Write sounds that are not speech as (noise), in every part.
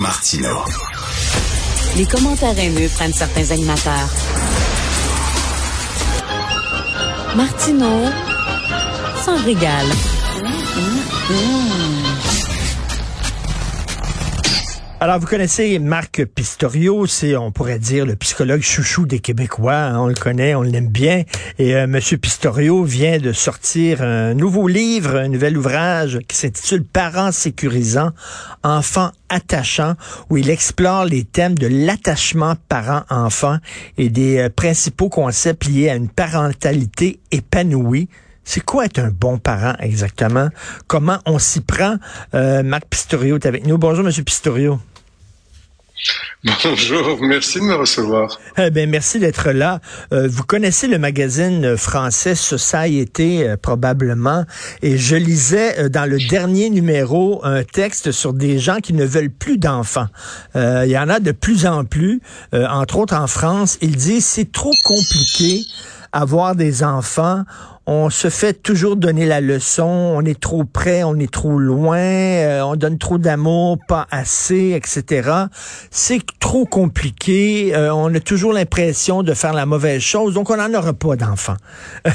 Martino. Les commentaires haineux prennent certains animateurs. Martino s'en régale. Alors, vous connaissez Marc Pistorio, c'est, on pourrait dire, le psychologue chouchou des Québécois. hein, on le connaît, on l'aime bien. Et euh, Monsieur Pistorio vient de sortir un nouveau livre, un nouvel ouvrage qui s'intitule Parents sécurisants, enfants attachants, où il explore les thèmes de l'attachement parent-enfant et des euh, principaux concepts liés à une parentalité épanouie. C'est quoi être un bon parent exactement? Comment on s'y prend? Euh, Marc Pistorio est avec nous. Bonjour, Monsieur Pistorio. Bonjour, merci de me recevoir. Eh ben, merci d'être là. Euh, vous connaissez le magazine français Société euh, probablement, et je lisais euh, dans le dernier numéro un texte sur des gens qui ne veulent plus d'enfants. Euh, Il y en a de plus en plus, euh, entre autres en France. Ils disent c'est trop compliqué avoir des enfants. On se fait toujours donner la leçon, on est trop près, on est trop loin, euh, on donne trop d'amour, pas assez, etc. C'est trop compliqué, euh, on a toujours l'impression de faire la mauvaise chose, donc on n'en aura pas d'enfants. (laughs)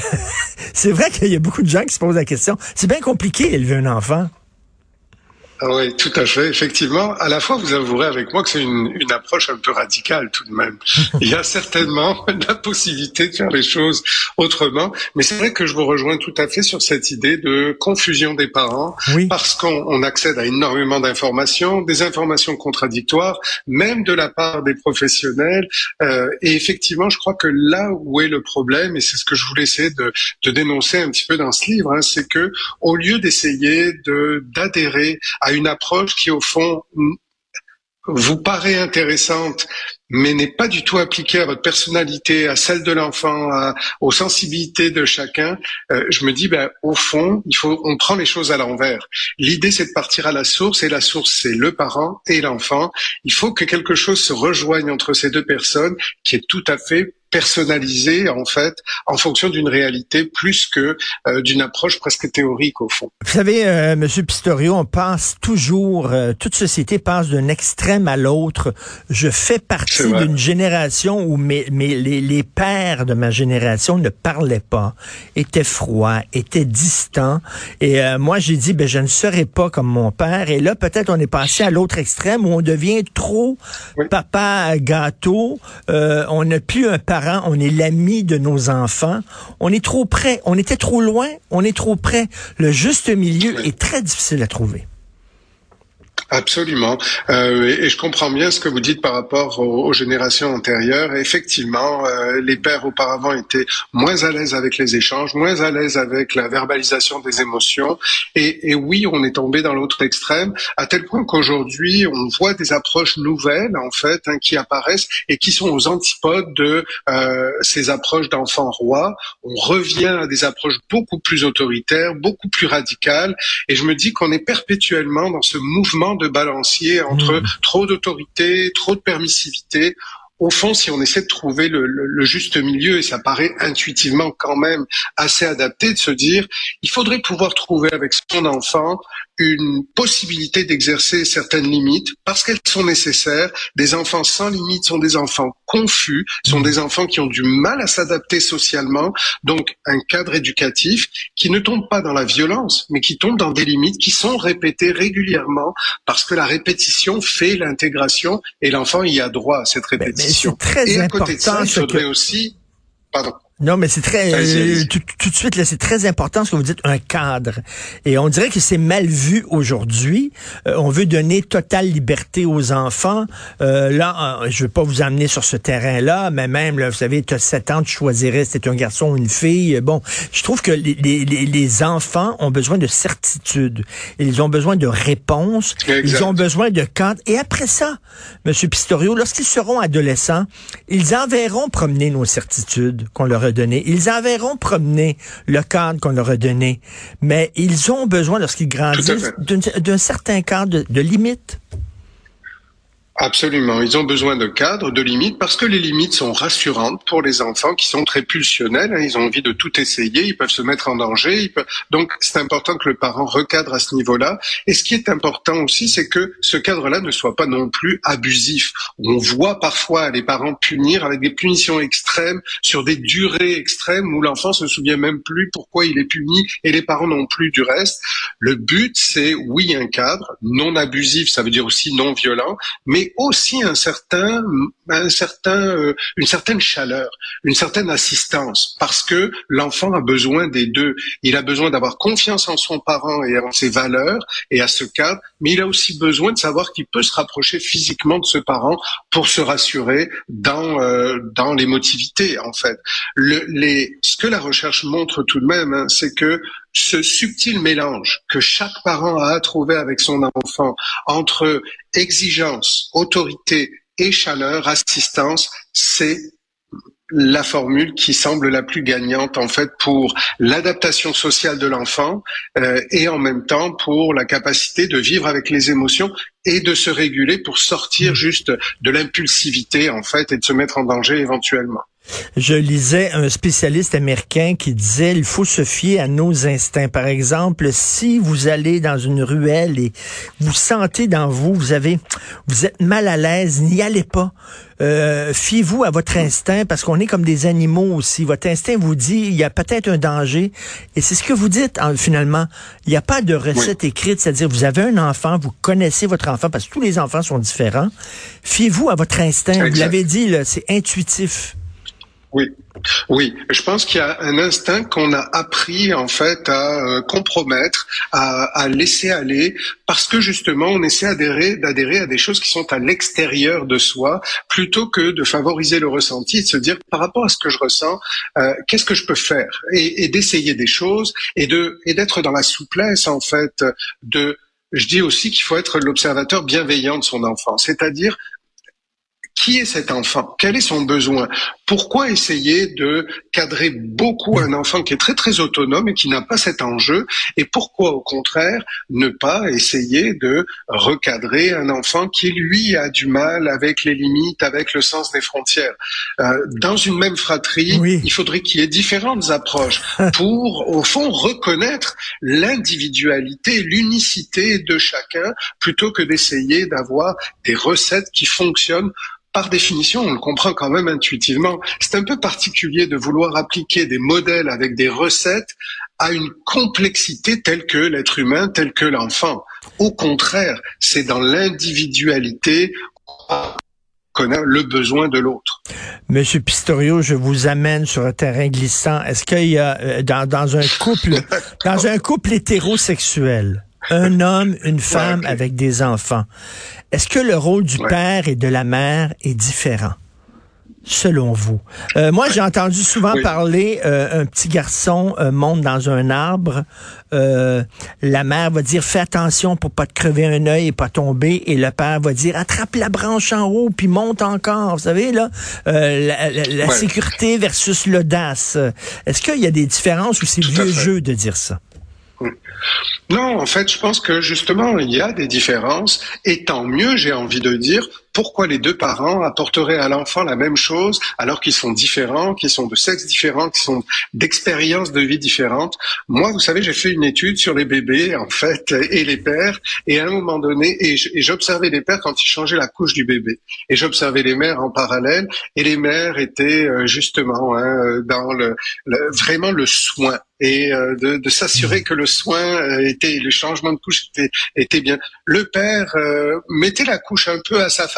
c'est vrai qu'il y a beaucoup de gens qui se posent la question. C'est bien compliqué élever un enfant. Ah oui, tout à fait. Effectivement, à la fois, vous avouerez avec moi que c'est une, une approche un peu radicale tout de même. (laughs) Il y a certainement (laughs) la possibilité de faire les choses autrement, mais c'est vrai que je vous rejoins tout à fait sur cette idée de confusion des parents, Oui. parce qu'on on accède à énormément d'informations, des informations contradictoires, même de la part des professionnels. Euh, et effectivement, je crois que là où est le problème, et c'est ce que je voulais essayer de, de dénoncer un petit peu dans ce livre, hein, c'est que au lieu d'essayer de d'adhérer à une approche qui, au fond, vous paraît intéressante, mais n'est pas du tout appliquée à votre personnalité, à celle de l'enfant, à- aux sensibilités de chacun, euh, je me dis, ben, au fond, il faut, on prend les choses à l'envers. L'idée, c'est de partir à la source, et la source, c'est le parent et l'enfant. Il faut que quelque chose se rejoigne entre ces deux personnes, qui est tout à fait personnalisé en fait en fonction d'une réalité plus que euh, d'une approche presque théorique au fond. Vous savez, euh, Monsieur Pistorio, on passe toujours, euh, toute société passe d'un extrême à l'autre. Je fais partie d'une génération où mes, mes, les, les pères de ma génération ne parlaient pas, étaient froids, étaient distants. Et euh, moi, j'ai dit, ben, je ne serai pas comme mon père. Et là, peut-être on est passé à l'autre extrême où on devient trop Oui. papa gâteau. On n'a plus un parent, on est l'ami de nos enfants. On est trop près, on était trop loin, on est trop près. Le juste milieu Oui. est très difficile à trouver. Absolument. Euh, et, je comprends bien ce que vous dites par rapport aux, aux générations antérieures. Effectivement, euh, les pères auparavant étaient moins à l'aise avec les échanges, moins à l'aise avec la verbalisation des émotions. Et, et oui, on est tombé dans l'autre extrême, à tel point qu'aujourd'hui, on voit des approches nouvelles, en fait, hein, qui apparaissent et qui sont aux antipodes de euh, ces approches d'enfants rois. On revient à des approches beaucoup plus autoritaires, beaucoup plus radicales. Et je me dis qu'on est perpétuellement dans ce mouvement de balancier entre Mmh. trop d'autorité, trop de permissivité. Au fond, si on essaie de trouver le, le- le juste milieu, et ça paraît intuitivement quand même assez adapté de se dire, il faudrait pouvoir trouver avec son enfant une possibilité d'exercer certaines limites parce qu'elles sont nécessaires. Des enfants sans limites sont des enfants confus, sont des enfants qui ont du mal à s'adapter socialement. Donc, un cadre éducatif qui ne tombe pas dans la violence, mais qui tombe dans des limites qui sont répétées régulièrement parce que la répétition fait l'intégration et l'enfant y a droit à cette Mais, mais répétition. c'est très et à côté de ça, il faudrait que... aussi, pardon. Non, mais c'est très euh, tout, tout de suite là, c'est très important ce que vous dites un cadre. Et on dirait que c'est mal vu aujourd'hui. Euh, on veut donner totale liberté aux enfants. Euh, là, euh, je veux pas vous amener sur ce terrain-là, mais même là, vous savez, tu as 7 ans, tu choisirais si un garçon ou une fille. Bon, je trouve que les, les, les- les enfants ont besoin de certitude. Ils ont besoin de réponses. Exact. Ils ont besoin de cadre. Et après ça, Monsieur Pistorio, lorsqu'ils seront adolescents, ils enverront promener nos certitudes qu'on leur a. Ils enverront promener le cadre qu'on leur a donné. Mais ils ont besoin, lorsqu'ils grandissent, d'un certain cadre de, de limite. Absolument. Ils ont besoin de cadres, de limites, parce que les limites sont rassurantes pour les enfants qui sont très pulsionnels. Hein. Ils ont envie de tout essayer, ils peuvent se mettre en danger. Donc, c'est important que le parent recadre à ce niveau-là. Et ce qui est important aussi, c'est que ce cadre-là ne soit pas non plus abusif. On voit parfois les parents punir avec des punitions extrêmes sur des durées extrêmes où l'enfant se souvient même plus pourquoi il est puni et les parents non plus du reste. Le but, c'est oui, un cadre non abusif, ça veut dire aussi non violent, mais aussi un certain, un certain, euh, une certaine chaleur, une certaine assistance, parce que l'enfant a besoin des deux. Il a besoin d'avoir confiance en son parent et en ses valeurs et à ce cadre, mais il a aussi besoin de savoir qu'il peut se rapprocher physiquement de ce parent pour se rassurer dans euh, dans l'émotivité en fait. Le, les, ce que la recherche montre tout de même, hein, c'est que ce subtil mélange que chaque parent a à trouver avec son enfant entre exigence, autorité et chaleur, assistance, c'est la formule qui semble la plus gagnante en fait pour l'adaptation sociale de l'enfant euh, et en même temps pour la capacité de vivre avec les émotions et de se réguler pour sortir mmh. juste de l'impulsivité en fait et de se mettre en danger éventuellement. Je lisais un spécialiste américain qui disait il faut se fier à nos instincts. Par exemple, si vous allez dans une ruelle et vous sentez dans vous, vous avez, vous êtes mal à l'aise, n'y allez pas. Euh, fiez-vous à votre instinct parce qu'on est comme des animaux aussi. Votre instinct vous dit il y a peut-être un danger et c'est ce que vous dites finalement. Il n'y a pas de recette écrite, c'est-à-dire vous avez un enfant, vous connaissez votre enfant parce que tous les enfants sont différents. Fiez-vous à votre instinct. Vous l'avez dit, c'est intuitif. Oui, oui. Je pense qu'il y a un instinct qu'on a appris en fait à euh, compromettre, à, laisser aller, parce que justement on essaie d'adhérer, d'adhérer à des choses qui sont à l'extérieur de soi, plutôt que de favoriser le ressenti, de se dire par rapport à ce que je ressens, euh, qu'est-ce que je peux faire, et, d'essayer des choses, et de d'être dans la souplesse en fait de je dis aussi qu'il faut être l'observateur bienveillant de son enfant, c'est-à-dire qui est cet enfant? Quel est son besoin? Pourquoi essayer de cadrer beaucoup un enfant qui est très très autonome et qui n'a pas cet enjeu Et pourquoi au contraire ne pas essayer de recadrer un enfant qui lui a du mal avec les limites, avec le sens des frontières? Euh, Dans une même fratrie, il faudrait qu'il y ait différentes approches (laughs) pour au fond reconnaître l'individualité, l'unicité de chacun plutôt que d'essayer d'avoir des recettes qui fonctionnent par définition, on le comprend quand même intuitivement. C'est un peu particulier de vouloir appliquer des modèles avec des recettes à une complexité telle que l'être humain, tel que l'enfant. Au contraire, c'est dans l'individualité qu'on a le besoin de l'autre. Monsieur Pistorio, je vous amène sur un terrain glissant. Est-ce qu'il y a euh, dans, dans un couple (laughs) dans un couple hétérosexuel, un homme, une femme avec des enfants. Est-ce que le rôle du père et de la mère est différent? Selon vous? Euh, moi, j'ai entendu souvent parler, euh, un petit garçon euh, monte dans un arbre, la mère va dire fais attention pour pas te crever un œil et pas tomber, et le père va dire attrape la branche en haut puis monte encore. Vous savez là, la, sécurité versus l'audace. Est-ce qu'il y a des différences ou c'est vieux jeu de dire ça? Non, en fait, je pense que justement, il y a des différences, et tant mieux, j'ai envie de dire, pourquoi les deux parents apporteraient à l'enfant la même chose alors qu'ils sont différents, qu'ils sont de sexe différents, qu'ils sont d'expériences de vie différentes. Moi, vous savez, j'ai fait une étude sur les bébés, en fait, et les pères, et à un moment donné, et j'observais les pères quand ils changeaient la couche du bébé, et j'observais les mères en parallèle, et les mères étaient euh, justement hein, dans le, vraiment le soin et euh, de, s'assurer que le soin euh, était, le changement de couche était, bien. Le père mettait la couche un peu à sa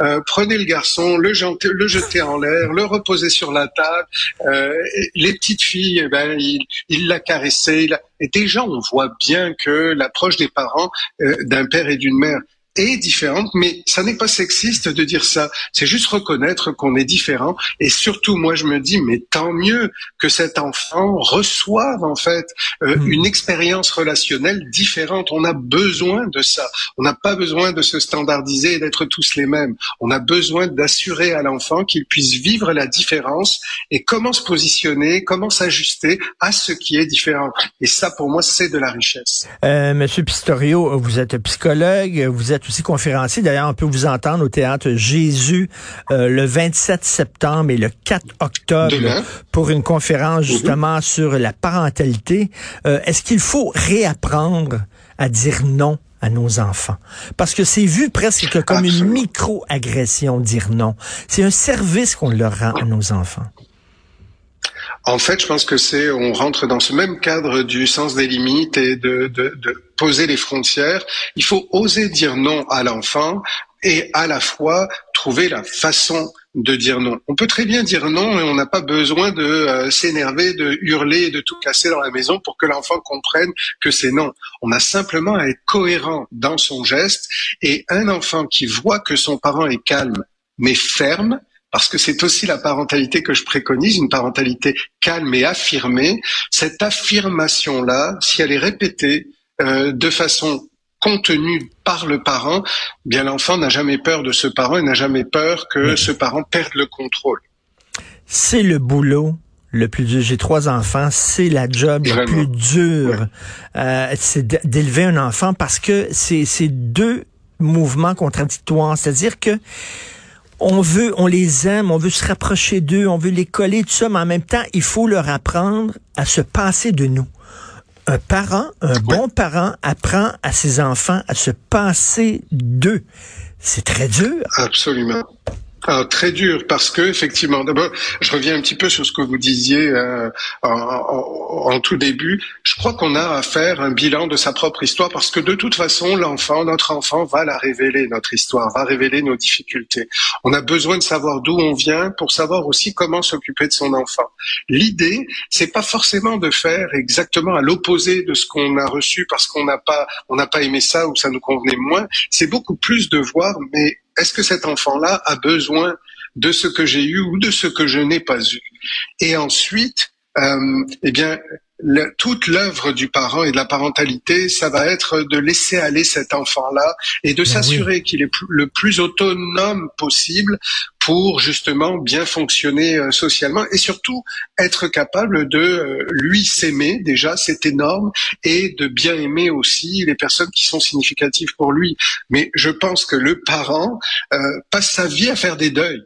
euh, prenez le garçon, le, le jeter en l'air, le reposer sur la table. Euh, les petites filles, eh ben, il, l'a caressé. Et déjà, on voit bien que l'approche des parents euh, d'un père et d'une mère est différente, mais ça n'est pas sexiste de dire ça. C'est juste reconnaître qu'on est différent. Et surtout, moi, je me dis, mais tant mieux que cet enfant reçoive en fait euh, hmm. une expérience relationnelle différente. On a besoin de ça. On n'a pas besoin de se standardiser et d'être tous les mêmes. On a besoin d'assurer à l'enfant qu'il puisse vivre la différence et comment se positionner, comment s'ajuster à ce qui est différent. Et ça, pour moi, c'est de la richesse. Euh, Monsieur Pistorio, vous êtes psychologue, vous êtes êtes aussi conférencier. D'ailleurs, on peut vous entendre au théâtre Jésus euh, le 27 septembre et le 4 octobre pour une conférence mhm. justement sur la parentalité. Euh, est-ce qu'il faut réapprendre à dire non à nos enfants? Parce que c'est vu presque comme une micro-agression, dire non. C'est un service qu'on leur rend à nos enfants. En fait, je pense que c'est, on rentre dans ce même cadre du sens des limites et de, de, de poser les frontières. Il faut oser dire non à l'enfant et à la fois trouver la façon de dire non. On peut très bien dire non et on n'a pas besoin de euh, s'énerver, de hurler, de tout casser dans la maison pour que l'enfant comprenne que c'est non. On a simplement à être cohérent dans son geste et un enfant qui voit que son parent est calme mais ferme, parce que c'est aussi la parentalité que je préconise, une parentalité calme et affirmée. Cette affirmation-là, si elle est répétée euh, de façon contenue par le parent, eh bien l'enfant n'a jamais peur de ce parent et n'a jamais peur que ce parent perde le contrôle. C'est le boulot le plus dur. J'ai trois enfants, c'est la job la plus dure. Euh, c'est d'élever un enfant parce que c'est deux mouvements contradictoires. C'est-à-dire que on veut, on les aime, on veut se rapprocher d'eux, on veut les coller, tout ça, mais en même temps, il faut leur apprendre à se passer de nous. Un parent, un bon parent apprend à ses enfants à se passer d'eux. C'est très dur. Absolument. Ah, très dur parce que effectivement, d'abord, je reviens un petit peu sur ce que vous disiez euh, en, tout début. Je crois qu'on a à faire un bilan de sa propre histoire parce que de toute façon, l'enfant, notre enfant, va la révéler notre histoire, va révéler nos difficultés. On a besoin de savoir d'où on vient pour savoir aussi comment s'occuper de son enfant. L'idée, c'est pas forcément de faire exactement à l'opposé de ce qu'on a reçu parce qu'on n'a pas, on n'a pas aimé ça ou ça nous convenait moins. C'est beaucoup plus de voir, mais est-ce que cet enfant-là a besoin de ce que j'ai eu ou de ce que je n'ai pas eu? Et ensuite, euh, eh bien, toute l'œuvre du parent et de la parentalité, ça va être de laisser aller cet enfant-là et de ben s'assurer qu'il est le plus autonome possible pour justement bien fonctionner euh, socialement et surtout être capable de euh, lui s'aimer déjà, c'est énorme, et de bien aimer aussi les personnes qui sont significatives pour lui. Mais je pense que le parent euh, passe sa vie à faire des deuils.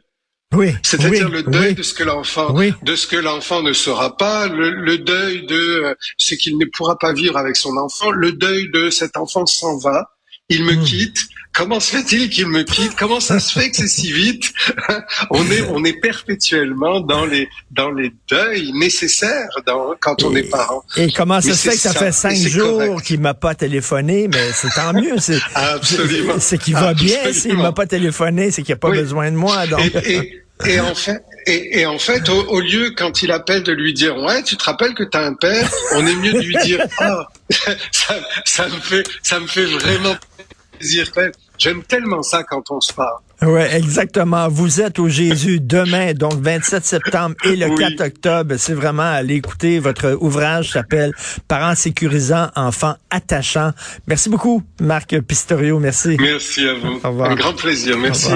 Oui, c'est-à-dire le deuil de ce que l'enfant, de ce que l'enfant ne sera pas, le, deuil de ce qu'il ne pourra pas vivre avec son enfant, le deuil de cet enfant s'en va, il me hmm. quitte, Comment se fait-il qu'il me quitte? Comment ça se fait que c'est si vite? (laughs) On est on est perpétuellement dans les dans les deuils nécessaires dans, quand on est parent. Et comment ça se fait que ça, fait cinq jours qu'il m'a pas téléphoné Mais c'est tant mieux. C'est (laughs) absolument. C'est qu'il va bien. S'il m'a pas téléphoné, c'est qu'il a pas besoin de moi. Donc. Et, et, en fait, et, en fait, au, lieu quand il appelle de lui dire ouais, tu te rappelles que tu as un père, on est mieux de lui dire (laughs) ah, ça, ça me fait ça me fait vraiment J'aime tellement ça quand on se parle. Oui, exactement. Vous êtes au Jésus demain, donc 27 septembre et le 4 octobre. C'est vraiment aller écouter. Votre ouvrage s'appelle Parents sécurisants, enfants attachants. Merci beaucoup, Marc Pistorio. Merci. Merci à vous. Un grand plaisir. Merci.